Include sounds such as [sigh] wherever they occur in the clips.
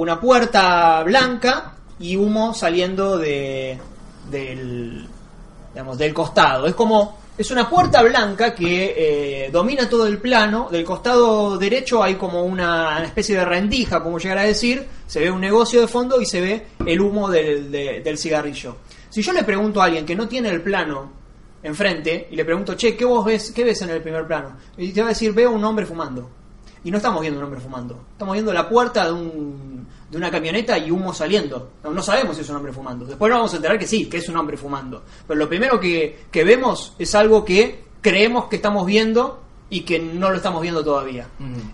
una puerta blanca y humo saliendo de, del, digamos, del costado. Es como, es una puerta blanca que eh, domina todo el plano. Del costado derecho hay como una, especie de rendija, como llegar a decir. Se ve un negocio de fondo y se ve el humo del, de- del cigarrillo. Si yo le pregunto a alguien que no tiene el plano enfrente y le pregunto, che, ¿qué vos ves, qué ves en el primer plano? Y te va a decir, veo un hombre fumando. Y no estamos viendo un hombre fumando. Estamos viendo la puerta de, un, de una camioneta y humo saliendo. No, no sabemos si es un hombre fumando. Después nos vamos a enterar que sí, que es un hombre fumando. Pero lo primero que, que vemos es algo que creemos que estamos viendo y que no lo estamos viendo todavía.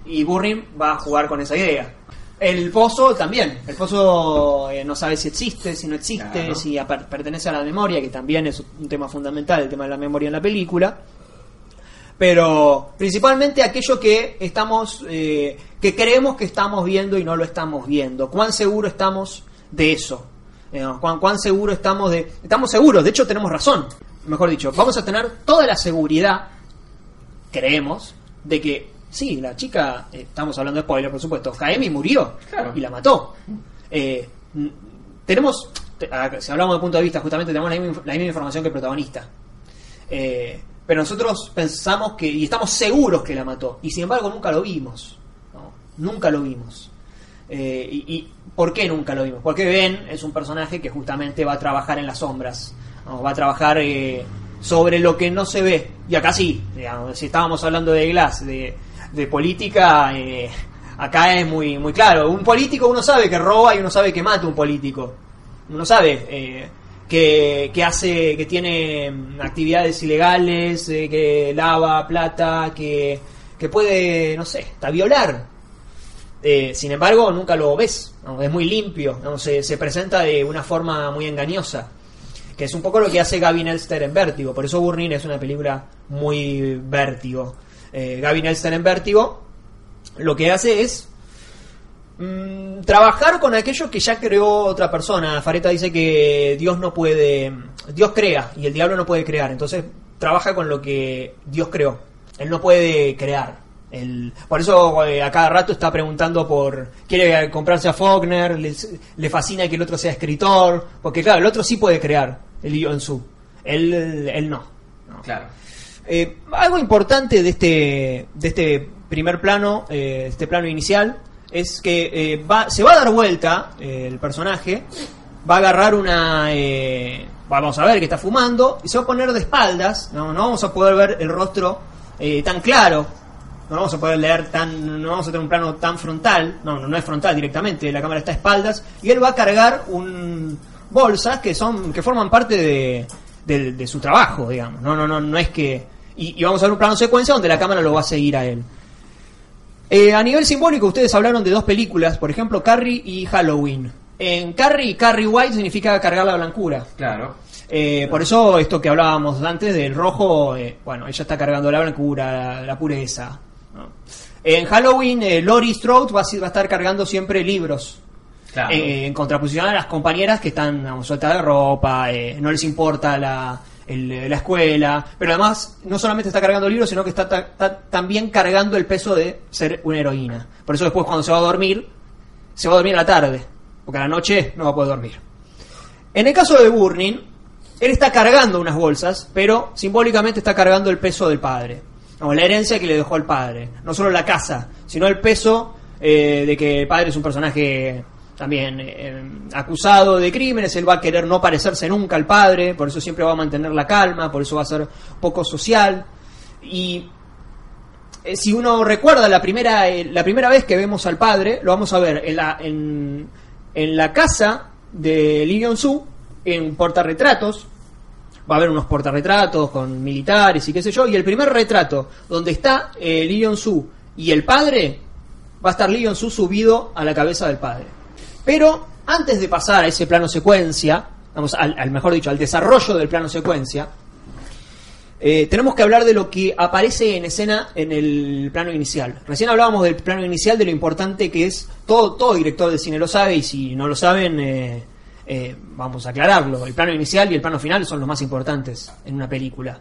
Y Burring va a jugar con esa idea. El pozo también. El pozo eh, no sabe si existe, si no existe, Claro. si pertenece a la memoria, que también es un tema fundamental, el tema de la memoria en la película pero principalmente aquello que estamos eh, que creemos que estamos viendo y no lo estamos viendo. Cuán seguro estamos de eso Eh, cuán, cuán seguro estamos de estamos seguros de hecho tenemos razón. Mejor dicho vamos a tener toda la seguridad creemos de que sí la chica eh, estamos hablando de spoiler por supuesto Jaemi murió Claro. y la mató. Eh, tenemos si hablamos de punto de vista justamente tenemos la misma, la misma información que el protagonista. Eh, pero nosotros pensamos que, y estamos seguros que la mató, y sin embargo nunca lo vimos. ¿no? Nunca lo vimos. Eh, y, por qué nunca lo vimos? Porque Ben es un personaje que justamente va a trabajar en las sombras, va a trabajar eh, sobre lo que no se ve. Y acá sí, digamos, si estábamos hablando de Glass, de, política, eh, acá es muy, muy claro. Un político uno sabe que roba y uno sabe que mata un político. Uno sabe que, que hace, que tiene mm, actividades ilegales, eh, que lava plata, que, que puede, no sé, hasta violar. Eh, sin embargo, nunca lo ves, es muy limpio, se, se presenta de una forma muy engañosa, que es un poco lo que hace Gavin Elster en Vértigo, por eso Burning es una película muy vértigo. Eh, Gavin Elster en Vértigo lo que hace es mm, trabajar con aquello que ya creó otra persona. Fareta dice que Dios no puede, Dios crea y el diablo no puede crear, entonces trabaja con lo que Dios creó. Él no puede crear. Él- por eso eh, a cada rato está preguntando por quiere comprarse a Faulkner, le, le fascina que el otro sea escritor, porque claro, el otro sí puede crear, el Su. Él, él no. ¿no? Claro. Eh, algo importante de este, de este primer plano, eh, este plano inicial, es que eh, va, se va a dar vuelta eh, el personaje, va a agarrar una... eh, vamos a ver que está fumando y se va a poner de espaldas, no, no vamos a poder ver el rostro eh, tan claro, no vamos a poder leer tan, no vamos a tener un plano tan frontal, no, no, no es frontal directamente, la cámara está a espaldas y él va a cargar un bolsas que son que forman parte de, de- su trabajo, digamos. No, no, no, no es que y, y vamos a ver un plano secuencia donde la cámara lo va a seguir a él. Eh, a nivel simbólico, ustedes hablaron de dos películas, por ejemplo, Carrie y Halloween. En Carrie, Carrie White significa cargar la blancura. Claro. Eh, por eso esto que hablábamos antes del rojo, eh, bueno, ella está cargando la blancura, la, la pureza. ¿no? En Halloween, eh, Lori Strode va a, ser- va a estar cargando siempre libros. Claro. Eh, en contraposición a las compañeras que están digamos, sueltas de ropa, eh, no les importa la, el- la escuela, pero además no solamente está cargando libros, sino que está también cargando el peso de ser una heroína. Por eso después cuando se va a dormir, se va a dormir a la tarde, porque a la noche no va a poder dormir. En el caso de Burning, él está cargando unas bolsas, pero simbólicamente está cargando el peso del padre. O la herencia que le dejó el padre. No solo la casa, sino el peso eh, de que el padre es un personaje también eh, acusado de crímenes. Él va a querer no parecerse nunca al padre, por eso siempre va a mantener la calma, por eso va a ser poco social. Y eh, si uno recuerda la primera, eh, la primera vez que vemos al padre, lo vamos a ver en la, en, en la casa de Lee Byung-soo, en portarretratos. Va a haber unos portarretratos con militares y qué sé yo. Y el primer retrato, donde está Lee Byung-soo y el padre, va a estar Lee Byung-soo subido a la cabeza del padre. Pero antes de pasar a ese plano secuencia, vamos al, mejor dicho, al desarrollo del plano secuencia, eh, tenemos que hablar de lo que aparece en escena en el plano inicial. Recién hablábamos del plano inicial, de lo importante que es, todo, todo director de cine lo sabe, y si no lo saben, eh, eh, vamos a aclararlo. El plano inicial y el plano final son los más importantes en una película.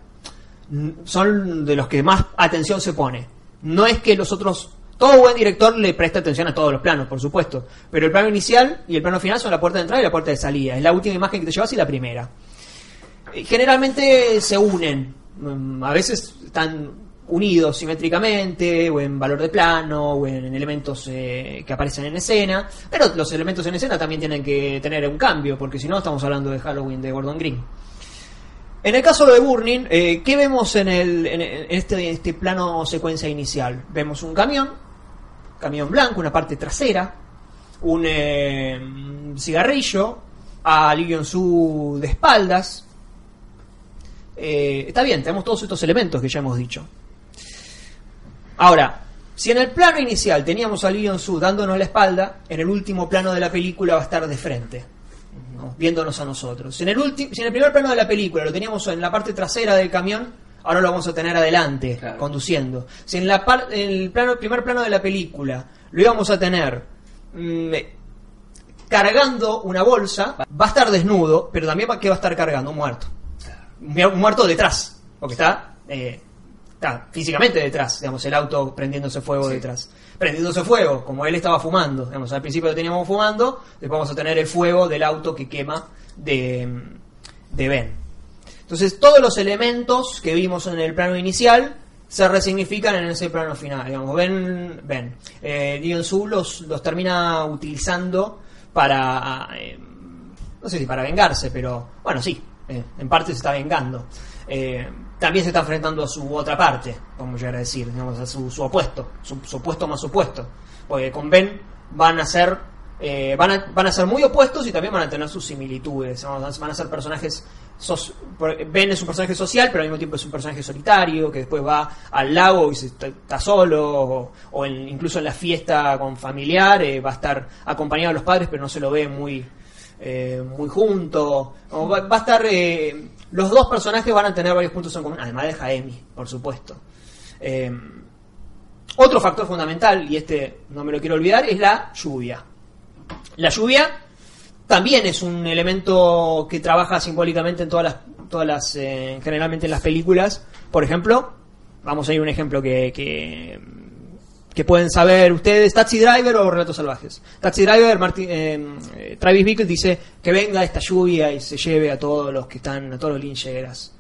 Son de los que más atención se pone. No es que los otros Todo buen director le presta atención a todos los planos, por supuesto. Pero el plano inicial y el plano final son la puerta de entrada y la puerta de salida. Es la última imagen que te llevas y la primera. Eh, Generalmente se unen. Mm, A veces están unidos simétricamente, o en valor de plano, o en elementos eh, que aparecen en escena. Pero los elementos en escena también tienen que tener un cambio, porque si no estamos hablando de Halloween de Gordon Green. En el caso de Burning, eh, ¿qué vemos en, el, en este, este plano secuencia inicial? Vemos un camión, camión blanco, una parte trasera, un eh, cigarrillo, a Lee Byung-soo de espaldas. Eh, está bien, tenemos todos estos elementos que ya hemos dicho. Ahora, si en el plano inicial teníamos a Lee Byung-soo dándonos la espalda, en el último plano de la película va a estar de frente, ¿no? viéndonos a nosotros. En, el si en el primer plano de la película lo teníamos en la parte trasera del camión, ahora lo vamos a tener adelante, Claro. conduciendo. Si en, la par- en el plano, primer plano de la película lo íbamos a tener mm, cargando una bolsa, va a estar desnudo, pero también va, ¿qué va a estar cargando? Un muerto. Un un muerto detrás, porque está, eh, está físicamente detrás, digamos, el auto prendiéndose fuego Sí. detrás. Prendiéndose fuego, como él estaba fumando, digamos, al principio lo teníamos fumando, después vamos a tener el fuego del auto que quema de, de Ben. Entonces, todos los elementos que vimos en el plano inicial se resignifican en ese plano final. Digamos, Ben, ben eh, Lee Byung-soo los, los termina utilizando para, eh, no sé si para vengarse, pero bueno, sí, eh, en parte se está vengando. Eh, también se está enfrentando a su otra parte, vamos a decir, digamos, a su, su opuesto, su, su opuesto más opuesto. Porque con Ben van a ser eh, van, a, ser muy opuestos y también van a tener sus similitudes. Van a ser personajes. ben es un personaje social, pero al mismo tiempo es un personaje solitario que después va al lago y está, solo, o, incluso en la fiesta con familiar eh, va a estar acompañado de los padres, pero no se lo ve muy, eh, muy junto. Va, va a estar. los dos personajes van a tener varios puntos en común, además de Jaemi, por supuesto. Otro factor fundamental, y este no me lo quiero olvidar, es la lluvia. La lluvia también es un elemento que trabaja simbólicamente en todas las, todas las eh, generalmente en las películas. Por ejemplo, vamos a ir a un ejemplo que, que, que pueden saber ustedes, Taxi Driver o Relatos Salvajes. Taxi Driver, Martin, eh, eh, Travis Bickle dice que venga esta lluvia y se lleve a todos los que están, a todos los lincheras.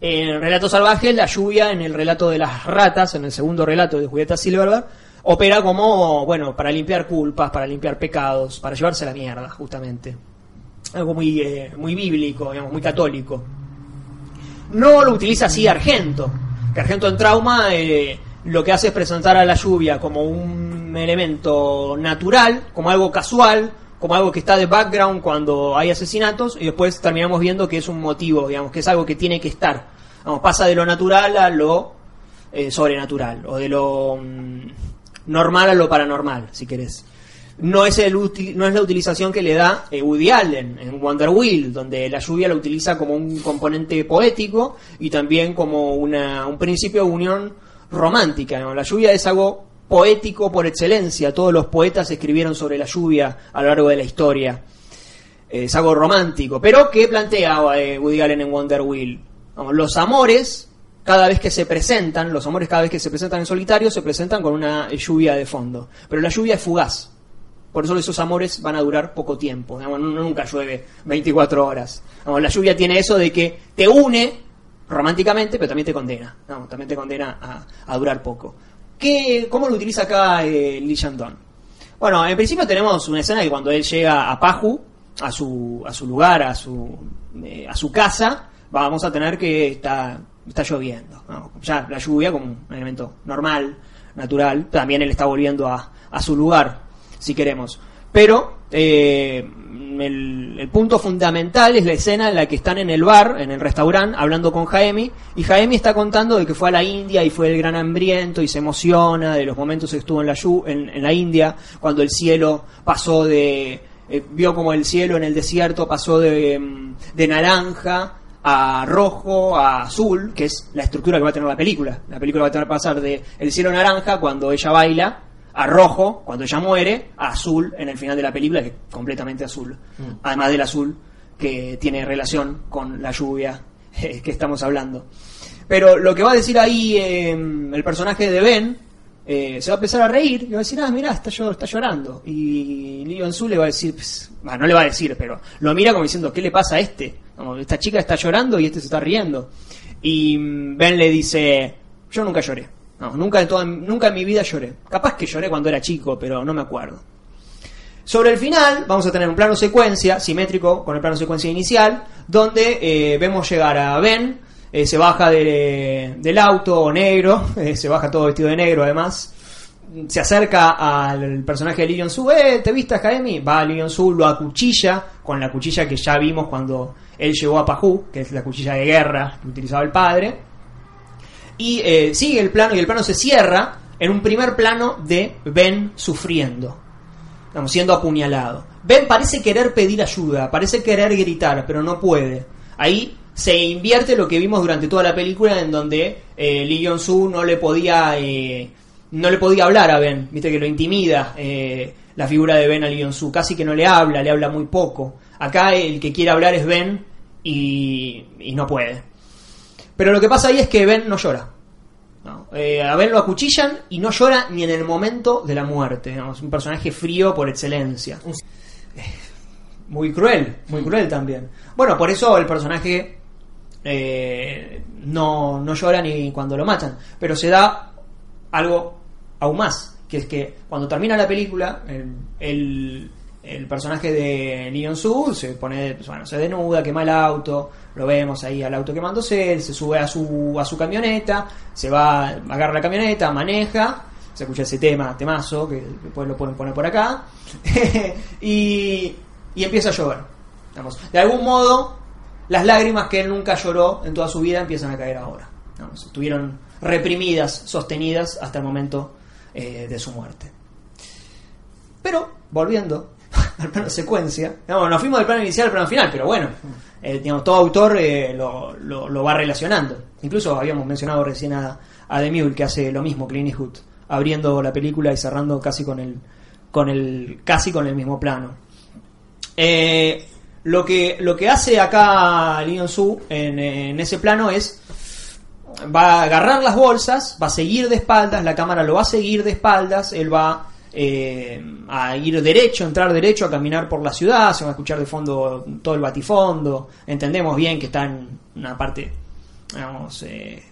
En el relato salvaje, la lluvia en el relato de las ratas, en el segundo relato de Julieta Silverberg, opera como, bueno, para limpiar culpas, para limpiar pecados, para llevarse la mierda, justamente. Algo muy, eh, muy bíblico, digamos, muy católico. No lo utiliza así Argento, que Argento en Trauma eh, lo que hace es presentar a la lluvia como un elemento natural, como algo casual, como algo que está de background cuando hay asesinatos, y después terminamos viendo que es un motivo, digamos, que es algo que tiene que estar. Vamos, pasa de lo natural a lo eh, sobrenatural, o de lo mm, normal a lo paranormal, si querés. No es, el no es la utilización que le da eh, Woody Allen en Wonder Wheel, donde la lluvia la utiliza como un componente poético y también como una, un principio de unión romántica. La lluvia es algo poético por excelencia. Todos los poetas escribieron sobre la lluvia a lo largo de la historia. Eh, es algo romántico. Pero ¿qué plantea eh, Woody Allen en Wonder Wheel? Los amores, cada vez que se presentan, los amores cada vez que se presentan en solitario, se presentan con una eh, lluvia de fondo. Pero la lluvia es fugaz. Por eso esos amores van a durar poco tiempo. Digamos, nu- nunca llueve 24 horas. La lluvia tiene eso de que te une románticamente, pero también te condena. También te condena a, durar poco. ¿Qué, ¿Cómo lo utiliza acá eh, Lee? Bueno, en principio tenemos una escena que cuando él llega a Paju, a su, a su lugar, a su, eh, a su casa, vamos a tener que está, está lloviendo. ¿no? Ya la lluvia como un elemento normal, natural. También él está volviendo a, su lugar, si queremos. Pero eh, el, punto fundamental es la escena en la que están en el bar, en el restaurante, hablando con Jaemi, y Jaemi está contando de que fue a la India y fue el gran hambriento y se emociona de los momentos que estuvo en la, en, la India, cuando el cielo pasó de... eh, vio como el cielo en el desierto pasó de, mm, de naranja a rojo, a azul, que es la estructura que va a tener la película. La película va a tener que pasar de el cielo naranja cuando ella baila, a rojo cuando ella muere, a azul en el final de la película, que es completamente azul. Además del azul que tiene relación con la lluvia eh, [laughs] que estamos hablando. Pero lo que va a decir ahí eh, el personaje de Ben eh, se va a empezar a reír y va a decir, ah, mirá, está, está llorando. Y Lee Su le va a decir, pues, no le va a decir, pero lo mira como diciendo, ¿qué le pasa a este? esta chica está llorando y este se está riendo. Y mm, Ben le dice, yo nunca lloré. No, nunca, en toda, nunca en mi vida lloré. Capaz que lloré cuando era chico, pero no me acuerdo. Sobre el final vamos a tener un plano secuencia, simétrico con el plano secuencia inicial, donde eh, vemos llegar a Ben, eh, se baja del auto negro, [laughs] eh, se baja todo vestido de negro además, se acerca al personaje de Lee Su, eh, ¿te viste Jaime? Va a Lee Su, lo acuchilla con la cuchilla que ya vimos cuando él llegó a Pajú, que es la cuchilla de guerra que utilizaba el padre. Y sigue el plano y el plano se cierra en un primer plano de Ben sufriendo estamos siendo apuñalado. Ben parece querer pedir ayuda, parece querer gritar, pero no puede. Ahí se invierte lo que vimos durante toda la película en donde eh, Lee Jong-soo no le podía eh, no le podía hablar a Ben, viste que lo intimida eh, la figura de Ben a Lee Jong-soo, casi que no le habla, le habla muy poco. Acá el que quiere hablar es Ben y, y no puede. Pero lo que pasa ahí es que Ben no llora. Eh, a ver lo acuchillan y no llora ni en el momento de la muerte. Es un personaje frío por excelencia. Eh, muy cruel, muy cruel también. Bueno, por eso el personaje eh, no, no llora ni cuando lo matan. Pero se da algo aún más, que es que cuando termina la película, el, el personaje de Leon Su se pone, bueno, se denuda, quema el auto, lo vemos ahí al auto quemándose, él se sube a su, a su camioneta, se va, agarra la camioneta, maneja, se escucha ese tema, temazo, que después lo pueden poner por acá, [laughs] y, y empieza a llover. de algún modo, las lágrimas que él nunca lloró en toda su vida empiezan a caer ahora. estuvieron reprimidas, sostenidas hasta el momento eh, de su muerte. Pero, volviendo [laughs] al plano secuencia. No, nos fuimos del plano inicial al plano final, pero bueno, eh, digamos, todo autor eh, lo, lo, va relacionando. Incluso habíamos mencionado recién a, a The que hace lo mismo, Clint Eastwood, abriendo la película y cerrando casi con el, con el, casi con el mismo plano. Eh, lo, que, lo que hace acá Leon Su en, ese plano es va a agarrar las bolsas, va a seguir de espaldas, la cámara lo va a seguir de espaldas, él va eh, a ir derecho, entrar derecho, a caminar por la ciudad, se va a escuchar de fondo todo el batifondo, entendemos bien que está en una parte, digamos, eh,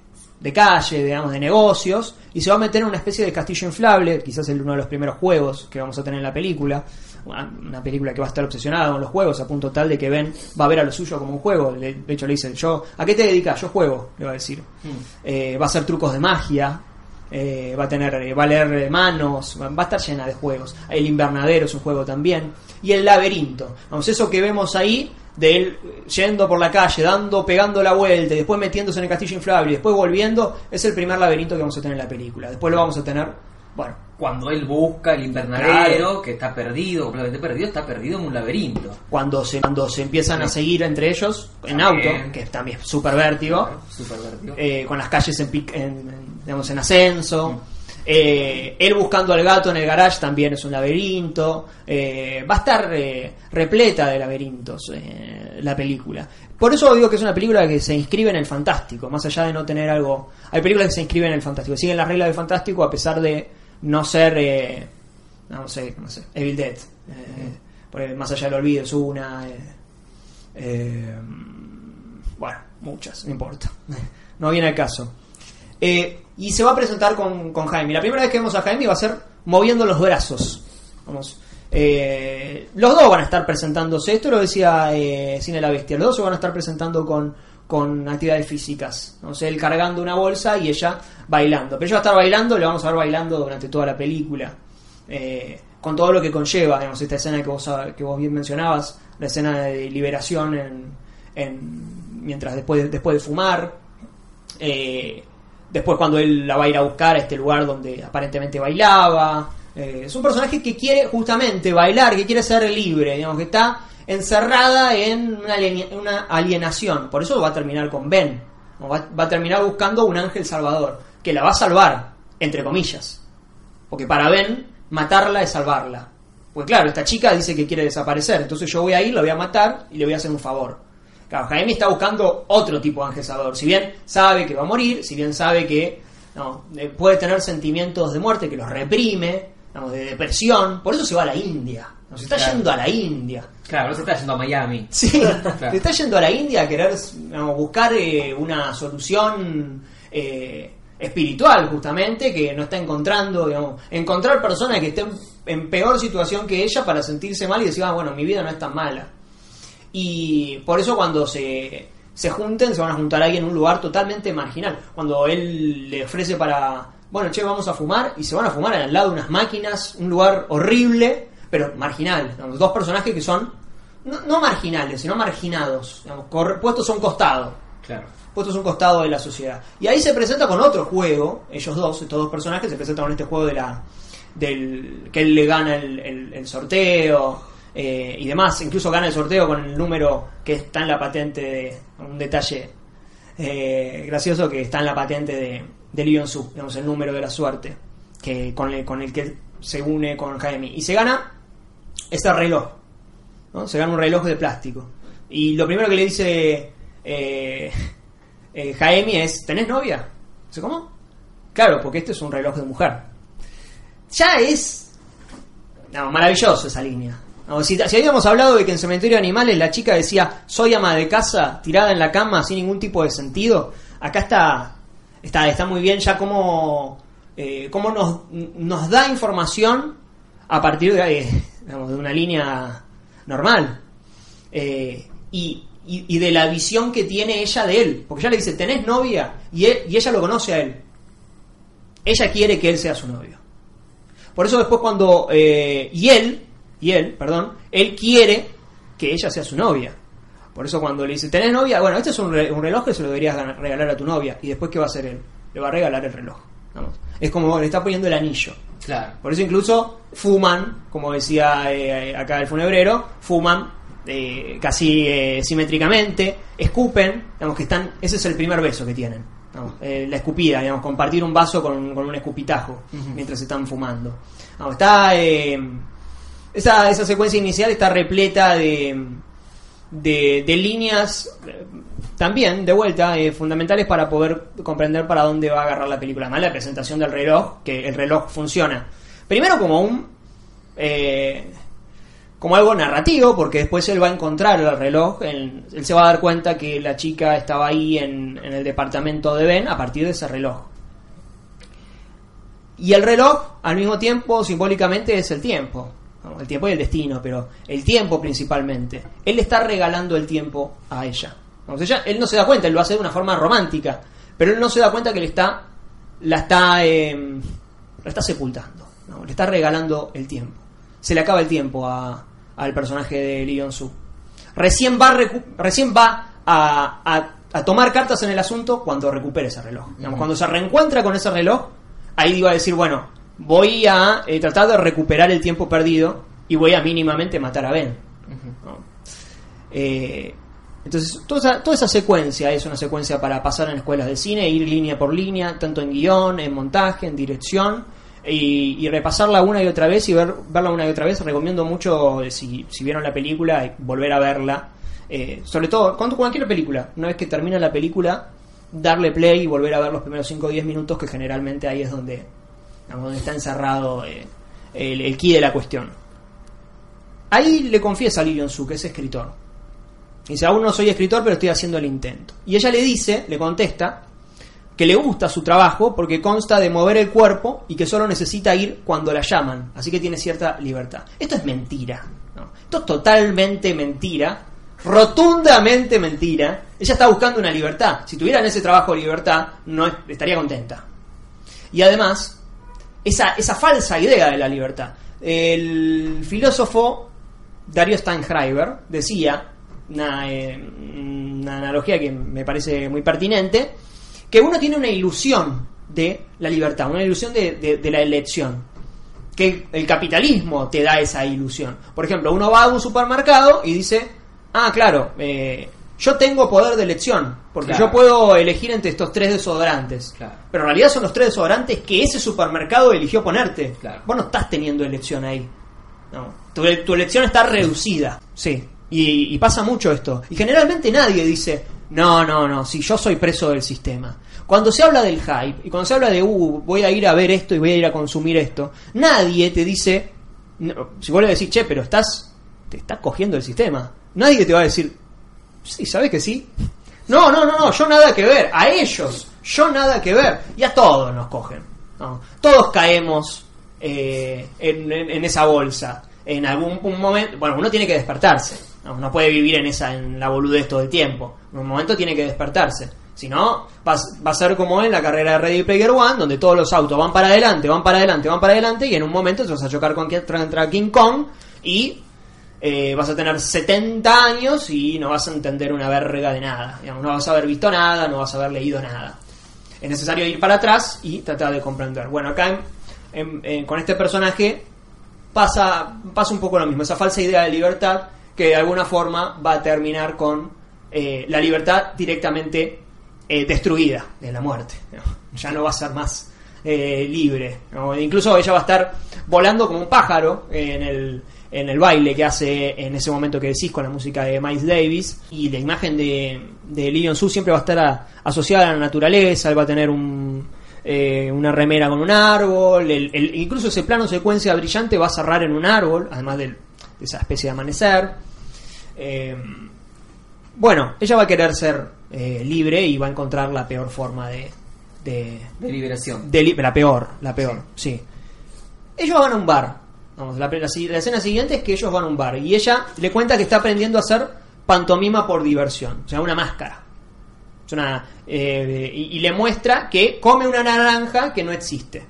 de calle, digamos, de negocios, y se va a meter en una especie de castillo inflable, quizás es uno de los primeros juegos que vamos a tener en la película, una película que va a estar obsesionada con los juegos, a punto tal de que Ben va a ver a lo suyo como un juego, de hecho le dice, yo, ¿a qué te dedicas? Yo juego, le va a decir. Mm. Eh, va a hacer trucos de magia, eh, va a tener, eh, va a leer manos, va a estar llena de juegos. El invernadero es un juego también. Y el laberinto. Vamos, eso que vemos ahí, de él yendo por la calle, dando, pegando la vuelta, y después metiéndose en el castillo inflable y después volviendo, es el primer laberinto que vamos a tener en la película. Después lo vamos a tener, bueno, cuando él busca el invernadero, que está perdido, completamente perdido, está perdido en un laberinto. Cuando se, cuando se empiezan a seguir entre ellos en auto, que es también súper vértigo, eh, con las calles en, en, digamos, en ascenso. Eh, él buscando al gato en el garage también es un laberinto. Eh, va a estar repleta de laberintos la película. Por eso digo que es una película que se inscribe en el fantástico, más allá de no tener algo. Hay películas que se inscriben en el fantástico, siguen las reglas del fantástico a pesar de no ser, eh, no sé, no sé, Evil Dead. Eh, más allá del olvido es una. Eh, eh, bueno, muchas, no importa. [laughs] no viene el caso. y se va a presentar con, con, Jaime. La primera vez que vemos a Jaime va a ser moviendo los brazos. Vamos. los dos van a estar presentándose. Esto lo decía Cine la Bestia. Los dos se van a estar presentando con con actividades físicas. ¿no? sé, él cargando una bolsa y ella bailando. Pero ella va a estar bailando, le vamos a ver bailando durante toda la película. Eh, con todo lo que conlleva, digamos, esta escena que vos, que vos bien mencionabas, la escena de liberación en, mientras después de, después de fumar. Eh, después cuando él la va a ir a buscar a este lugar donde aparentemente bailaba. Eh, es un personaje que quiere justamente bailar, que quiere ser libre, digamos, que está encerrada en una, alienación. Por eso va a terminar con Ben. Va, va, a terminar buscando un ángel salvador, que la va a salvar, entre comillas. Porque para Ben, matarla es salvarla. Pues claro, esta chica dice que quiere desaparecer, entonces yo voy a ir, la voy a matar y le voy a hacer un favor. Claro, Jaime está buscando otro tipo de ángel salvador. Si bien sabe que va a morir, si bien sabe que ¿no? Eh, puede tener sentimientos de muerte que los reprime, de depresión, por eso se va a la India. ¿no? Se está Claro. yendo a la India. Claro, no se está yendo a Miami. Sí, [laughs] Claro. se está yendo a la India a querer digamos, buscar eh, una solución eh, espiritual, justamente, que no está encontrando, digamos, encontrar personas que estén en peor situación que ella para sentirse mal y decir, ah, bueno, mi vida no es tan mala. Y por eso cuando se, se junten, se van a juntar ahí en un lugar totalmente marginal. Cuando él le ofrece para, bueno, che, vamos a fumar, y se van a fumar al lado de unas máquinas, un lugar horrible, pero marginal. Digamos, dos personajes que son, no, no marginales, sino marginados, digamos, puestos a un costado Claro. puestos a un costado de la sociedad. Y ahí se presenta con otro juego, ellos dos, estos dos personajes, se presentan con este juego de la del que él le gana el, el- el sorteo eh, y demás, incluso gana el sorteo con el número que está en la patente de un detalle eh, gracioso que está en la patente de, de Lee Su, digamos, el número de la suerte, que con el, con el que se une con Jaime. Y se gana ese reloj, ¿no? Se gana un reloj de plástico. Y lo primero que le dice eh, [laughs] eh, Jaime es, ¿tenés novia? Dice, ¿cómo? Claro, porque este es un reloj de mujer. Ya es no, maravilloso esa línea. Si, si habíamos hablado de que en Cementerio de Animales la chica decía, soy ama de casa, tirada en la cama sin ningún tipo de sentido, acá está, está, está muy bien ya como, eh, cómo nos, nos da información a partir de, eh, de una línea normal. Eh, y, y- de la visión que tiene ella de él. Porque ella le dice, ¿tenés novia? Y, él- y ella lo conoce a él. Ella quiere que él sea su novio. Por eso después cuando... y él, y él, perdón, él quiere que ella sea su novia. Por eso cuando le dice, ¿tenés novia? Bueno, este es un, re- un reloj que se lo deberías regalar a tu novia. Y después, ¿qué va a hacer él? Le va a regalar el reloj. Vamos. Es como le está poniendo el anillo. Claro. Por eso incluso fuman, como decía eh, acá el funebrero, fuman eh, casi eh, simétricamente, escupen, digamos que están, ese es el primer beso que tienen, digamos, la escupida, digamos, compartir un vaso con, con un escupitajo mientras están fumando. Digamos, está esa, esa secuencia inicial está repleta de, de, líneas eh, también, de vuelta, eh, fundamentales para poder comprender para dónde va a agarrar la película. Además, la presentación del reloj, que el reloj funciona. Primero como un... eh, como algo narrativo, porque después él va a encontrar el reloj, él, él se va a dar cuenta que la chica estaba ahí en, en el departamento de Ben a partir de ese reloj. Y el reloj, al mismo tiempo, simbólicamente es el tiempo. ¿No? El tiempo y el destino, pero el tiempo principalmente. Él le está regalando el tiempo a ella. Ella él no se da cuenta, él lo hace de una forma romántica, pero él no se da cuenta que le está, la está, eh, la está sepultando. ¿no? Le está regalando el tiempo. Se le acaba el tiempo a- al personaje de Lee Su. Recién va, recién va a, a- a tomar cartas en el asunto cuando recupere ese reloj. Digamos, Cuando se reencuentra con ese reloj, ahí iba a decir, bueno, voy a eh, tratar de recuperar el tiempo perdido y voy a mínimamente matar a Ben. ¿no? Eh, entonces, toda esa, toda esa secuencia es una secuencia para pasar en escuelas de cine, ir línea por línea, tanto en guion, en montaje, en dirección, y, y repasarla una y otra vez y ver, verla una y otra vez. Recomiendo mucho, eh, si, si vieron la película, eh, volver a verla. Eh, sobre todo, con cualquier película, una vez que termina la película, darle play y volver a ver los primeros 5 o 10 minutos, que generalmente ahí es donde, donde está encerrado eh, el, el de la cuestión. Ahí le confiesa a Lee Byung-soo que es escritor. Dice, aún no soy escritor, pero estoy haciendo el intento. Y ella le dice, le contesta, que le gusta su trabajo porque consta de mover el cuerpo y que solo necesita ir cuando la llaman. Así que tiene cierta libertad. Esto es mentira. Esto es totalmente mentira. Rotundamente mentira. Ella está buscando una libertad. Si tuviera en ese trabajo libertad, no es- estaría contenta. Y además, esa, falsa idea de la libertad. El filósofo Dario Steinhreiber decía, una, eh, una analogía que me parece muy pertinente, que uno tiene una ilusión de la libertad, una ilusión de- de la elección. Que el capitalismo te da esa ilusión. Por ejemplo, uno va a un supermercado y dice, ah, claro, eh, yo tengo poder de elección, porque Claro. yo puedo elegir entre estos tres desodorantes. Claro. Pero en realidad son los tres desodorantes que ese supermercado eligió ponerte. Claro. Vos no estás teniendo elección ahí. No. Tu, tu elección está reducida. Sí. Y, y pasa mucho esto. Y generalmente nadie dice, no, no, no, si yo soy preso del sistema. Cuando se habla del hype y cuando se habla de, uh, voy a ir a ver esto y voy a ir a consumir esto, nadie te dice, no, si vos le decís, che, pero estás, te estás cogiendo el sistema. Nadie te va a decir, sí, ¿sabes que sí? No, no, no, no, yo nada que ver, a ellos, yo nada que ver, y a todos nos cogen. Todos caemos eh, en, en- esa bolsa. En algún momento, bueno, uno tiene que despertarse. No, no puede vivir en esa, en la boludez todo el tiempo. En un momento tiene que despertarse. Si no, va, a- ser como en la carrera de Ready Player One, donde todos los autos van para adelante, van para adelante, van para adelante, y en un momento te vas a chocar con, contra King Kong y eh, vas a tener 70 años y no vas a entender una verga de nada. No vas a haber visto nada, no vas a haber leído nada. Es necesario ir para atrás y tratar de comprender. Bueno, acá con este personaje pasa, pasa un poco lo mismo, esa falsa idea de libertad que de alguna forma va a terminar con eh, la libertad directamente eh, destruida de la muerte. Ya no va a ser más libre. Incluso ella va a estar volando como un pájaro en el, en el baile que hace en ese momento que decís con la música de Miles Davis. Y la imagen de, de Lee Su siempre va a estar a- asociada a la naturaleza, él va a tener un, eh, una remera con un árbol, el- el- incluso ese plano secuencia brillante va a cerrar en un árbol, además de esa especie de amanecer. Eh, bueno, ella va a querer ser eh, libre y va a encontrar la peor forma de, de, De liberación. de la peor, la peor, sí. Ellos van a un bar. Vamos, la, la- escena siguiente es que ellos van a un bar y ella le cuenta que está aprendiendo a hacer pantomima por diversión, o sea, una máscara. Eh, y, le muestra que come una naranja que no existe.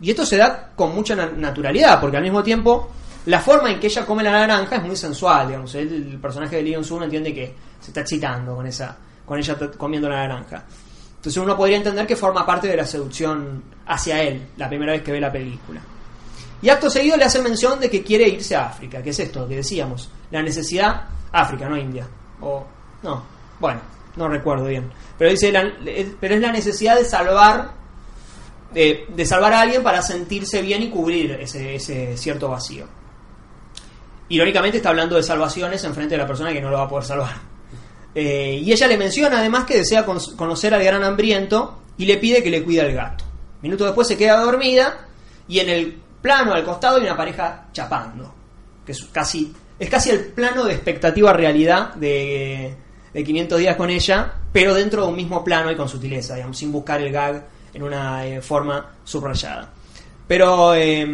Y esto se da con mucha na- naturalidad, porque al mismo tiempo la forma en que ella come la naranja es muy sensual, digamos. Él, el personaje de Leon Sun entiende que se está excitando con esa, con ella comiendo la naranja. Entonces uno podría entender que forma parte de la seducción hacia él, la primera vez que ve la película. Y acto seguido le hace mención de que quiere irse a África, que es esto que decíamos, la necesidad, África, no India. O, no, bueno, no recuerdo bien. Pero dice, pero es la necesidad de salvar, de, de salvar a alguien para sentirse bien y cubrir ese, cierto vacío. Irónicamente está hablando de salvaciones en frente de la persona que no lo va a poder salvar. Eh, y ella le menciona además que desea con- conocer al gran hambriento y le pide que le cuide al gato. Minutos después se queda dormida y en el plano al costado hay una pareja chapando. Que es casi, es casi el plano de expectativa realidad de, de 500 días con ella, pero dentro de un mismo plano y con sutileza, digamos, sin buscar el gag en una eh, forma subrayada. Pero eh,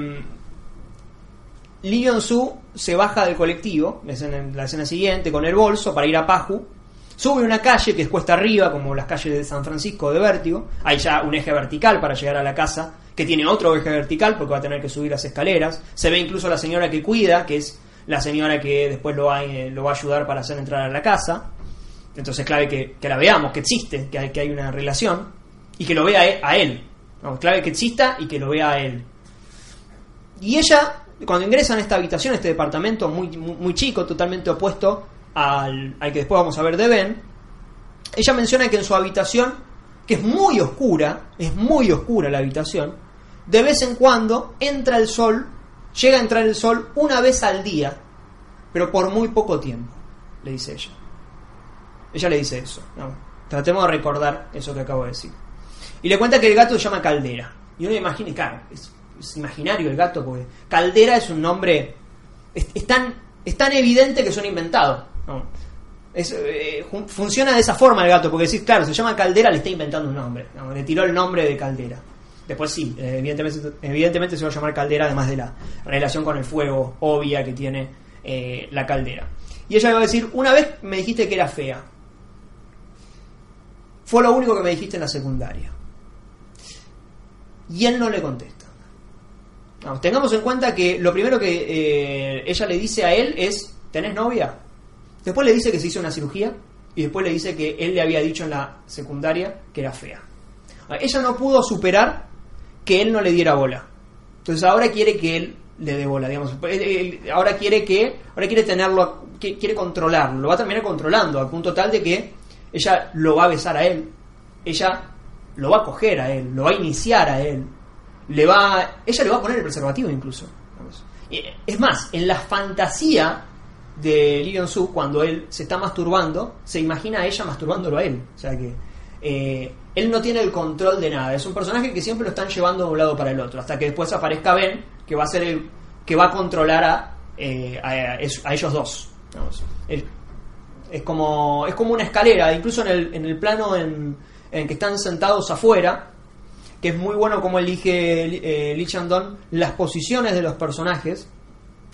Lee Byung-soo se baja del colectivo, es en la escena siguiente, con el bolso para ir a Paju. Sube una calle que es cuesta arriba, como las calles de San Francisco de Vértigo. Hay ya un eje vertical para llegar a la casa, que tiene otro eje vertical porque va a tener que subir las escaleras. Se ve incluso la señora que cuida, que es la señora que después lo va, eh, lo va a ayudar para hacer entrar a la casa. Entonces es clave que, que la veamos, que existe, que hay, que hay una relación, y que lo vea e- a él. No, es clave que exista y que lo vea a él. Y ella, cuando ingresa en esta habitación, este departamento muy, muy, muy chico, totalmente opuesto al, al que después vamos a ver de Ben, ella menciona que en su habitación, que es muy oscura, es muy oscura la habitación, de vez en cuando entra el sol, llega a entrar el sol una vez al día, pero por muy poco tiempo, le dice ella. Ella le dice eso. ¿no? Tratemos de recordar eso que acabo de decir. Y le cuenta que el gato se llama Caldera. Y uno imagina, claro, es, imaginario el gato, porque Caldera es un nombre. Es, es tan, es tan evidente que suena inventado. ¿no? Es, eh, fun- funciona de esa forma el gato, porque decís, claro, se llama Caldera, le está inventando un nombre. ¿no? Le tiró el nombre de Caldera. Después sí, evidentemente, evidentemente se va a llamar Caldera, además de la relación con el fuego obvia que tiene eh, la caldera. Y ella le va a decir, una vez me dijiste que era fea. Fue lo único que me dijiste en la secundaria. Y él no le contesta. Tengamos en cuenta que lo primero que eh, ella le dice a él es, ¿tenés novia? Después le dice que se hizo una cirugía y después le dice que él le había dicho en la secundaria que era fea. Ella no pudo superar que él no le diera bola. Entonces ahora quiere que él le dé bola, digamos. Ahora quiere que, ahora quiere tenerlo, quiere controlarlo. Lo va a terminar controlando al punto tal de que ella lo va a besar a él. Ella lo va a coger a él, lo va a iniciar a él. Le va, ella le va a poner el preservativo incluso. Es más, en la fantasía de Lee Su cuando él se está masturbando, se imagina a ella masturbándolo a él. O sea que eh, él no tiene el control de nada. Es un personaje que siempre lo están llevando de un lado para el otro. Hasta que después aparezca Ben, que va a ser el que va a controlar a, eh, a, a ellos dos. El- es como es como una escalera, incluso en el, en el plano en, en que están sentados afuera, que es muy bueno como elige eh, Lee Chandon las posiciones de los personajes.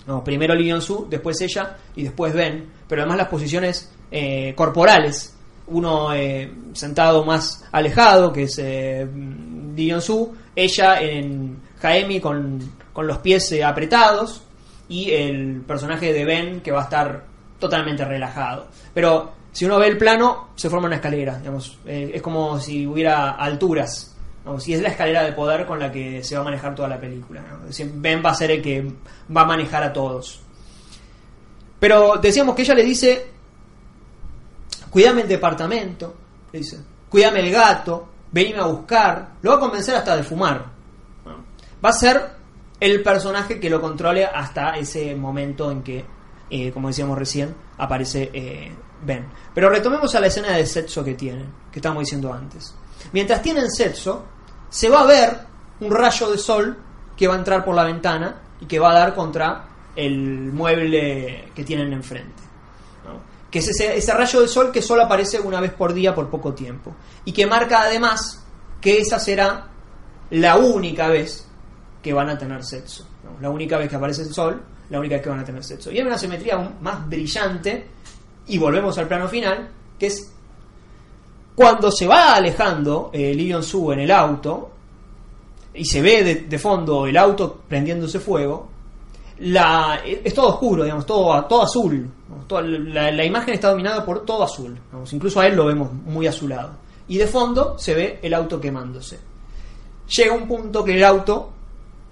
No, primero Lee Yeon-su, después ella y después Ben, pero además las posiciones eh, corporales. Uno eh, sentado más alejado, que es eh, Lee Yeon-su, ella en Jaemi con, con los pies eh, apretados y el personaje de Ben que va a estar totalmente relajado. Pero si uno ve el plano, se forma una escalera, eh, es como si hubiera alturas. ¿no? Si es la escalera de poder con la que se va a manejar toda la película. Ben va a ser el que va a manejar a todos. Pero decíamos que ella le dice, cuídame el departamento, le dice, cuídame el gato, venime a buscar, lo va a convencer hasta de fumar. Va a ser el personaje que lo controle hasta ese momento en que, eh, como decíamos recién, aparece eh, Ben. Pero retomemos a la escena de sexo que tienen, que estábamos diciendo antes. Mientras tienen sexo, se va a ver un rayo de sol que va a entrar por la ventana y que va a dar contra el mueble que tienen enfrente. Que es ese, rayo de sol que solo aparece una vez por día por poco tiempo. Y que marca además que esa será la única vez que van a tener sexo. La única vez que aparece el sol, la única vez que van a tener sexo. Y hay una simetría aún más brillante, y volvemos al plano final, que es cuando se va alejando eh, Lee Yeon-su en el auto, y se ve de fondo el auto prendiéndose fuego, la, es todo oscuro, digamos, todo, todo azul. la, imagen está dominada por todo azul. incluso a él lo vemos muy azulado. Y de fondo se ve el auto quemándose. Llega un punto que el auto,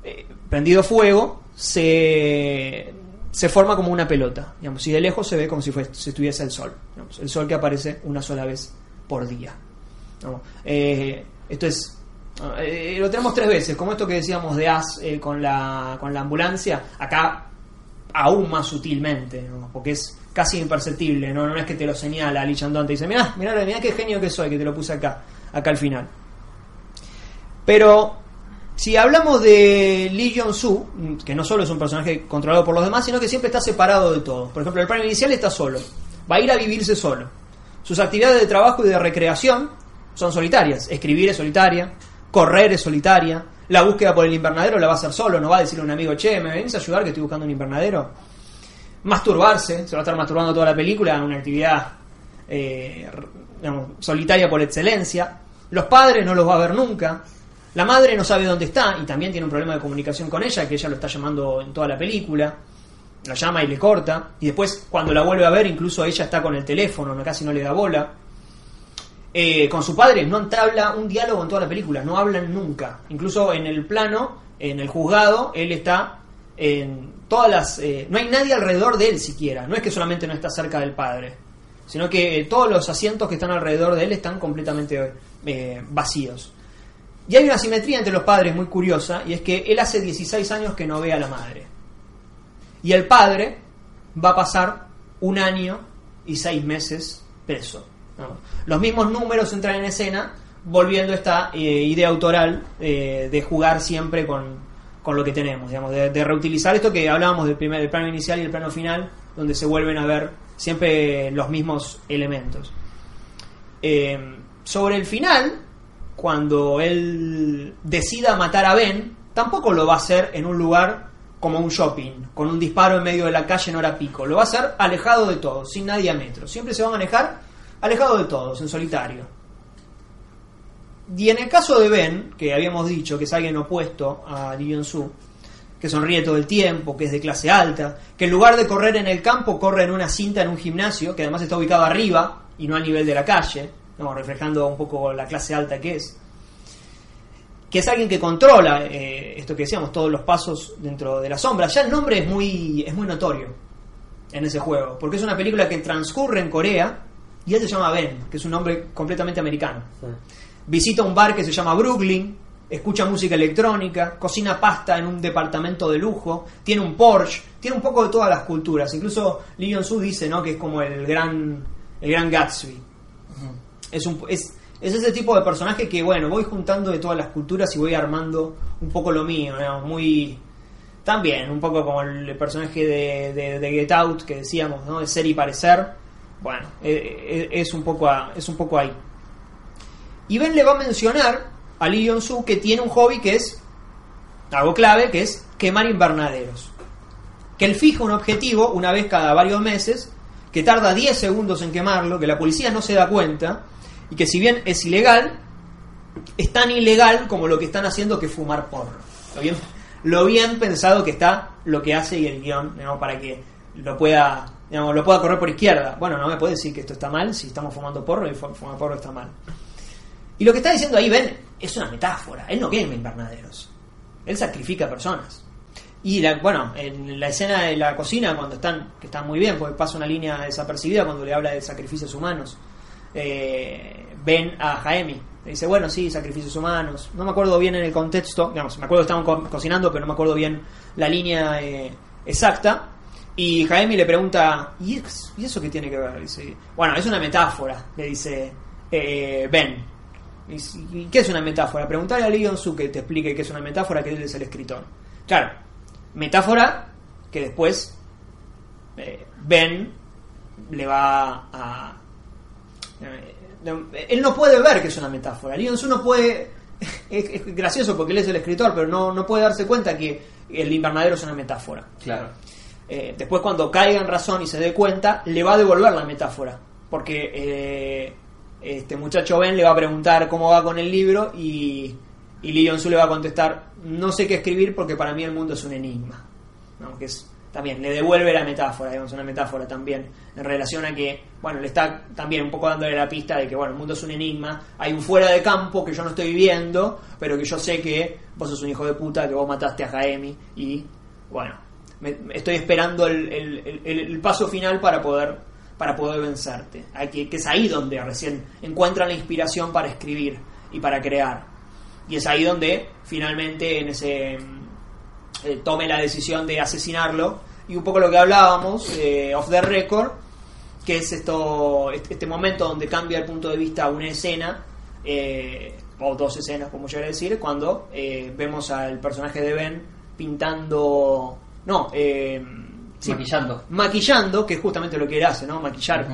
eh, prendido fuego, se, se forma como una pelota. Digamos, y de lejos se ve como si, estuviese el sol. el sol que aparece una sola vez por día. Eh, esto es eh, lo tenemos tres veces, como esto que decíamos de As eh, con, la, con la ambulancia, acá aún más sutilmente, porque es casi imperceptible, ¿no? no es que te lo señala Ali Chandon, te dice, mirá, mirá, mirá qué genio que soy, que te lo puse acá, acá al final. Pero si hablamos de Lee Jong-soo, que no solo es un personaje controlado por los demás, sino que siempre está separado de todo. Por ejemplo, el plano inicial está solo, va a ir a vivirse solo. Sus actividades de trabajo y de recreación son solitarias, escribir es solitaria, correr es solitaria. La búsqueda por el invernadero la va a hacer solo, no va a decirle a un amigo, che, ¿me venís a ayudar que estoy buscando un invernadero? Masturbarse, se va a estar masturbando toda la película, una actividad eh, digamos, solitaria por excelencia. Los padres no los va a ver nunca. La madre no sabe dónde está y también tiene un problema de comunicación con ella, que ella lo está llamando en toda la película. La llama y le corta. Y después, cuando la vuelve a ver, incluso ella está con el teléfono, no, casi no le da bola. Eh, con su padre no entabla un diálogo en toda la película, no hablan nunca. Incluso en el plano, en el juzgado, él está en todas las... eh, no hay nadie alrededor de él siquiera, no es que solamente no está cerca del padre, sino que eh, todos los asientos que están alrededor de él están completamente eh, vacíos. Y hay una simetría entre los padres muy curiosa, y es que él hace 16 años que no ve a la madre. Y el padre va a pasar un año y seis meses preso. Los mismos números entran en escena, volviendo esta eh, idea autoral eh, de jugar siempre con, con lo que tenemos, digamos, de, reutilizar esto que hablábamos del, primer, plano inicial y el plano final, donde se vuelven a ver siempre los mismos elementos. Eh, sobre el final, cuando él decida matar a Ben, tampoco lo va a hacer en un lugar como un shopping, con un disparo en medio de la calle en hora pico. Lo va a hacer alejado de todos, sin nadie a metro. Siempre se va a manejar alejado de todos, en solitario. Y en el caso de Ben, que habíamos dicho que es alguien opuesto a Lee Yeon-soo, que sonríe todo el tiempo, que es de clase alta, que en lugar de correr en el campo, corre en una cinta en un gimnasio, que además está ubicado arriba y no a nivel de la calle, ¿no? reflejando un poco la clase alta que es. Que es alguien que controla eh, esto que decíamos, todos los pasos dentro de la sombra. Ya el nombre es muy, es muy notorio en ese juego, porque es una película que transcurre en Corea y él se llama Ben, que es un nombre completamente americano. Visita un bar que se llama Brooklyn, escucha música electrónica, cocina pasta en un departamento de lujo, tiene un Porsche, tiene un poco de todas las culturas. Incluso Lee Jong-soo dice ¿no? que es como el gran, el gran Gatsby. Es, un, es, es ese tipo de personaje que, bueno, voy juntando de todas las culturas y voy armando un poco lo mío, ¿no? muy... También, un poco como el personaje de, de, de Get Out que decíamos, ¿no? De ser y parecer. Bueno, eh, eh, es, un poco a- es un poco ahí. Y Ben le va a mencionar a Lee Jong-soo que tiene un hobby que es algo clave, que es quemar invernaderos. Que él fija un objetivo una vez cada varios meses, que tarda 10 segundos en quemarlo, que la policía no se da cuenta, y que si bien es ilegal, es tan ilegal como lo que están haciendo que fumar porro. Lo bien, pensado que está lo que hace y el guion, digamos, para que lo pueda, digamos, lo pueda correr por izquierda. Bueno, no me puede decir que esto está mal si estamos fumando porro y fu- fumar porro está mal. Y lo que está diciendo ahí Ben es una metáfora. Él no quema invernaderos. Él sacrifica personas. Y la- bueno, en la escena de la cocina, cuando están, que está muy bien, porque pasa una línea desapercibida cuando le habla de sacrificios humanos, eh, ven a Jaemi. Le dice, bueno, sí, sacrificios humanos. No me acuerdo bien en el contexto, digamos, me acuerdo que estaban co- cocinando, pero no me acuerdo bien la línea eh, exacta. Y Jaemi le pregunta, ¿y, ex- ¿y eso qué tiene que ver? Dice, bueno, es una metáfora, le dice eh, Ben. Y dice, ¿Y qué es una metáfora? Preguntarle a Lee Jong-soo que te explique qué es una metáfora, que él es el escritor. Claro, metáfora que después eh, Ben le va a... eh, él no puede ver que es una metáfora. Lee Jong-soo no puede... [laughs] Es, es gracioso porque él es el escritor, pero no, no puede darse cuenta que el invernadero es una metáfora. Claro. Eh, después cuando caiga en razón y se dé cuenta, le va a devolver la metáfora. Porque eh, este muchacho Ben le va a preguntar cómo va con el libro y, y Lee Jong-soo le va a contestar, no sé qué escribir porque para mí el mundo es un enigma. ¿no? También le devuelve la metáfora, digamos, una metáfora también en relación a que, bueno, le está también un poco dándole la pista de que, bueno, el mundo es un enigma, hay un fuera de campo que yo no estoy viendo, pero que yo sé que vos sos un hijo de puta, que vos mataste a Jaemi y, bueno, me- estoy esperando el, el- paso final para poder para poder vencerte. Que, es ahí donde recién encuentran la inspiración para escribir y para crear. Y es ahí donde finalmente en ese eh, tome la decisión de asesinarlo. Y un poco lo que hablábamos, eh, off the record, que es esto este este momento donde cambia el punto de vista una escena, eh, o dos escenas, como yo a decir, cuando eh, vemos al personaje de Ben pintando. No, eh, sí, Maquillando. maquillando, que es justamente lo que él hace, ¿no? Maquillar,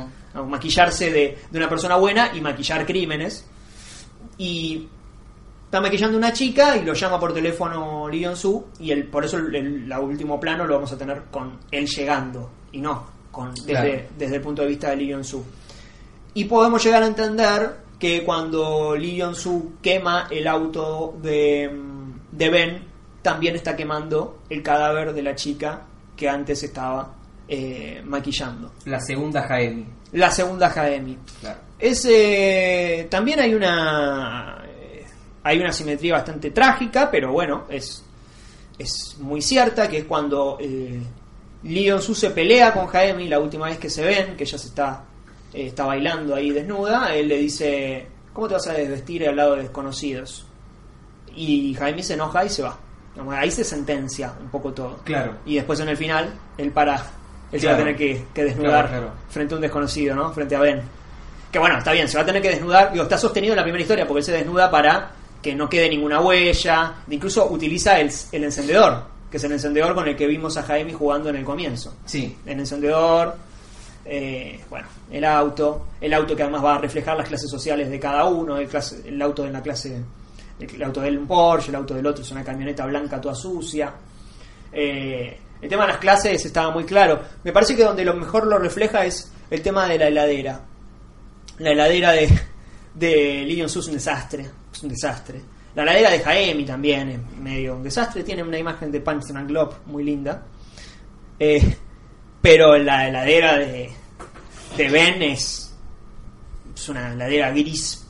maquillarse de, de una persona buena y maquillar crímenes. Y está maquillando una chica y lo llama por teléfono Lee Jong-soo y el, por eso el, último plano lo vamos a tener con él llegando y no con desde, Claro. desde el punto de vista de Lee Jong-soo. Y podemos llegar a entender que cuando Lee Jong-soo quema el auto de, de Ben, también está quemando el cadáver de la chica que antes estaba eh, maquillando. La segunda Jaemi. La segunda Jaemi. Claro. Es, eh, también hay una eh, hay una simetría bastante trágica, pero bueno, es, es muy cierta, que es cuando Lee Jong-soo se pelea con Jaemi la última vez que se ven, que ella se está, está bailando ahí desnuda, él le dice, ¿cómo te vas a desvestir al lado de desconocidos? Y Jaime se enoja y se va. Ahí se sentencia un poco todo. Claro. Y después en el final, él para. Él se va a tener que, que desnudar Claro, claro. frente a un desconocido, ¿no? Frente a Ben. Que bueno, está bien, se va a tener que desnudar. Digo, está sostenido en la primera historia porque él se desnuda para que no quede ninguna huella. Incluso utiliza el, el encendedor, que es el encendedor con el que vimos a Jaime jugando en el comienzo. Sí. El encendedor, eh, bueno, el auto, el auto que además va a reflejar las clases sociales de cada uno, el, clase- el auto de la clase, el auto del Porsche, el auto del otro es una camioneta blanca toda sucia. Eh, el tema de las clases estaba muy claro. Me parece que donde lo mejor lo refleja es el tema de la heladera. La heladera de, de Lee Jong-soo es un desastre. Es un desastre. La heladera de Jaemi también es medio un desastre. Tiene una imagen de Punch and Globe muy linda. Eh, pero la heladera de, de Ben es, es una heladera gris,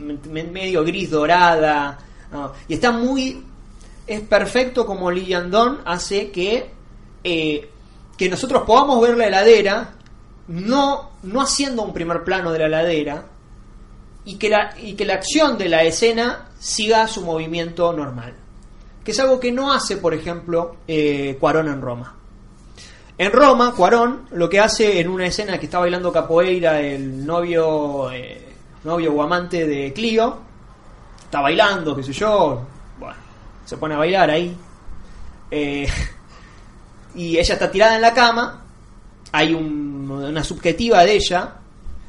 medio gris dorada. Y está muy. Es perfecto como Yandon hace que, eh, que nosotros podamos ver la heladera, no, no haciendo un primer plano de la heladera, y que la, y que la acción de la escena siga su movimiento normal. Que es algo que no hace, por ejemplo, eh, Cuarón en Roma. En Roma, Cuarón lo que hace en una escena que está bailando capoeira el novio, eh, novio o amante de Clio, está bailando, qué sé yo, bueno, se pone a bailar ahí. Eh, [laughs] y ella está tirada en la cama, hay un- una subjetiva de ella,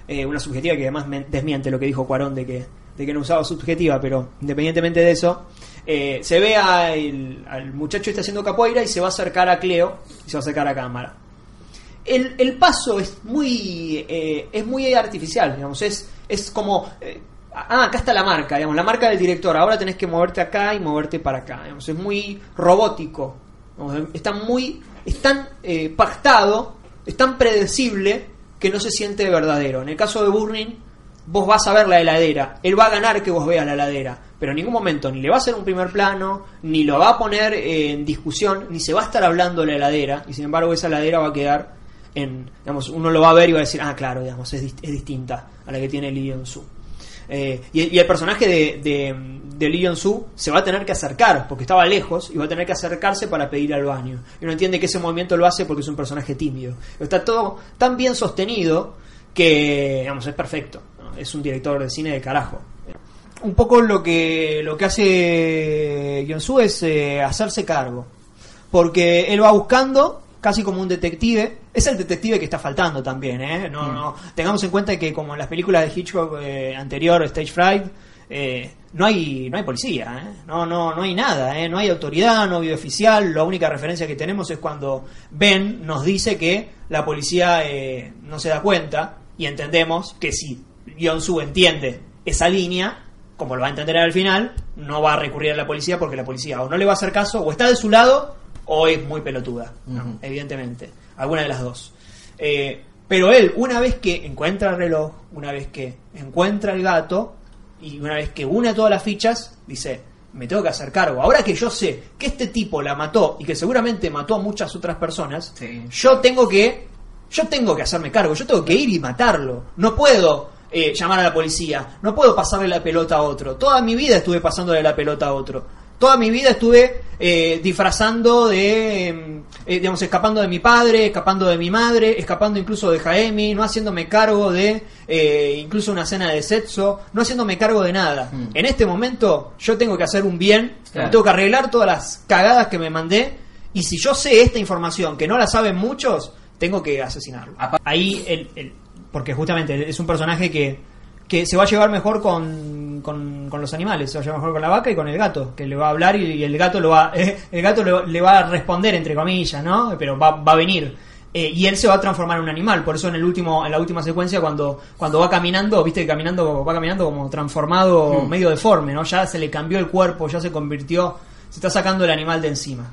eh, una subjetiva que además desmiente lo que dijo Cuarón de que, de que no usaba subjetiva, pero independientemente de eso, eh, se ve a el- al muchacho este haciendo capoeira y se va a acercar a Cleo y se va a acercar a cámara. El, el paso es muy eh, es muy artificial, digamos, es, es como eh, ah, acá está la marca, digamos, la marca del director, ahora tenés que moverte acá y moverte para acá, digamos, es muy robótico, digamos, está muy es tan eh, pactado, es tan predecible que no se siente verdadero. En el caso de Burning, vos vas a ver la heladera, él va a ganar que vos veas la heladera, pero en ningún momento ni le va a hacer un primer plano, ni lo va a poner eh, en discusión, ni se va a estar hablando de la heladera, y sin embargo esa heladera va a quedar digamos, uno lo va a ver y va a decir, ah, claro, digamos, es, es distinta a la que tiene Lee Yeon-su. Eh, y, el personaje de, de, de Yeon-su se va a tener que acercar, porque estaba lejos, y va a tener que acercarse para pedir al baño. Y uno entiende que ese movimiento lo hace porque es un personaje tímido. Está todo tan bien sostenido que, digamos, es perfecto. Es un director de cine de carajo. Un poco lo que, lo que hace Yeon-su es eh, hacerse cargo. Porque él va buscando, casi como un detective. Es el detective que está faltando también, ¿eh? No, no. Tengamos en cuenta que, como en las películas de Hitchcock eh, anterior, Stage Fright, eh, no hay no hay policía, ¿eh? No, no, no hay nada, ¿eh? No hay autoridad, no hay oficial. La única referencia que tenemos es cuando Ben nos dice que la policía eh, no se da cuenta y entendemos que si Yeon-su entiende esa línea, como lo va a entender al final, no va a recurrir a la policía porque la policía o no le va a hacer caso, o está de su lado, o es muy pelotuda, evidentemente. Alguna de las dos. Eh, pero él, una vez que encuentra el reloj, una vez que encuentra el gato, y una vez que une todas las fichas, dice, me tengo que hacer cargo. Ahora que yo sé que este tipo la mató y que seguramente mató a muchas otras personas, Sí. yo tengo que yo tengo que hacerme cargo, yo tengo que ir y matarlo. No puedo eh, llamar a la policía, no puedo pasarle la pelota a otro. Toda mi vida estuve pasándole la pelota a otro. Toda mi vida estuve eh, disfrazando de, eh, eh, digamos, escapando de mi padre, escapando de mi madre, escapando incluso de Jaemi, no haciéndome cargo de eh, incluso una cena de sexo, no haciéndome cargo de nada. Mm. En este momento yo tengo que hacer un bien, Claro. tengo que arreglar todas las cagadas que me mandé y si yo sé esta información que no la saben muchos, tengo que asesinarlo. Ahí, el, el- porque justamente es un personaje que, que se va a llevar mejor con, con, con los animales, se va a llevar mejor con la vaca y con el gato, que le va a hablar y, y el gato lo va, [laughs] el gato le, le va a responder entre comillas, ¿no? Pero va, va a venir. Eh, y él se va a transformar en un animal, por eso en el último, en la última secuencia cuando, cuando va caminando, viste que caminando, va caminando como transformado, Mm. medio deforme, ¿no? Ya se le cambió el cuerpo, ya se convirtió, se está sacando el animal de encima.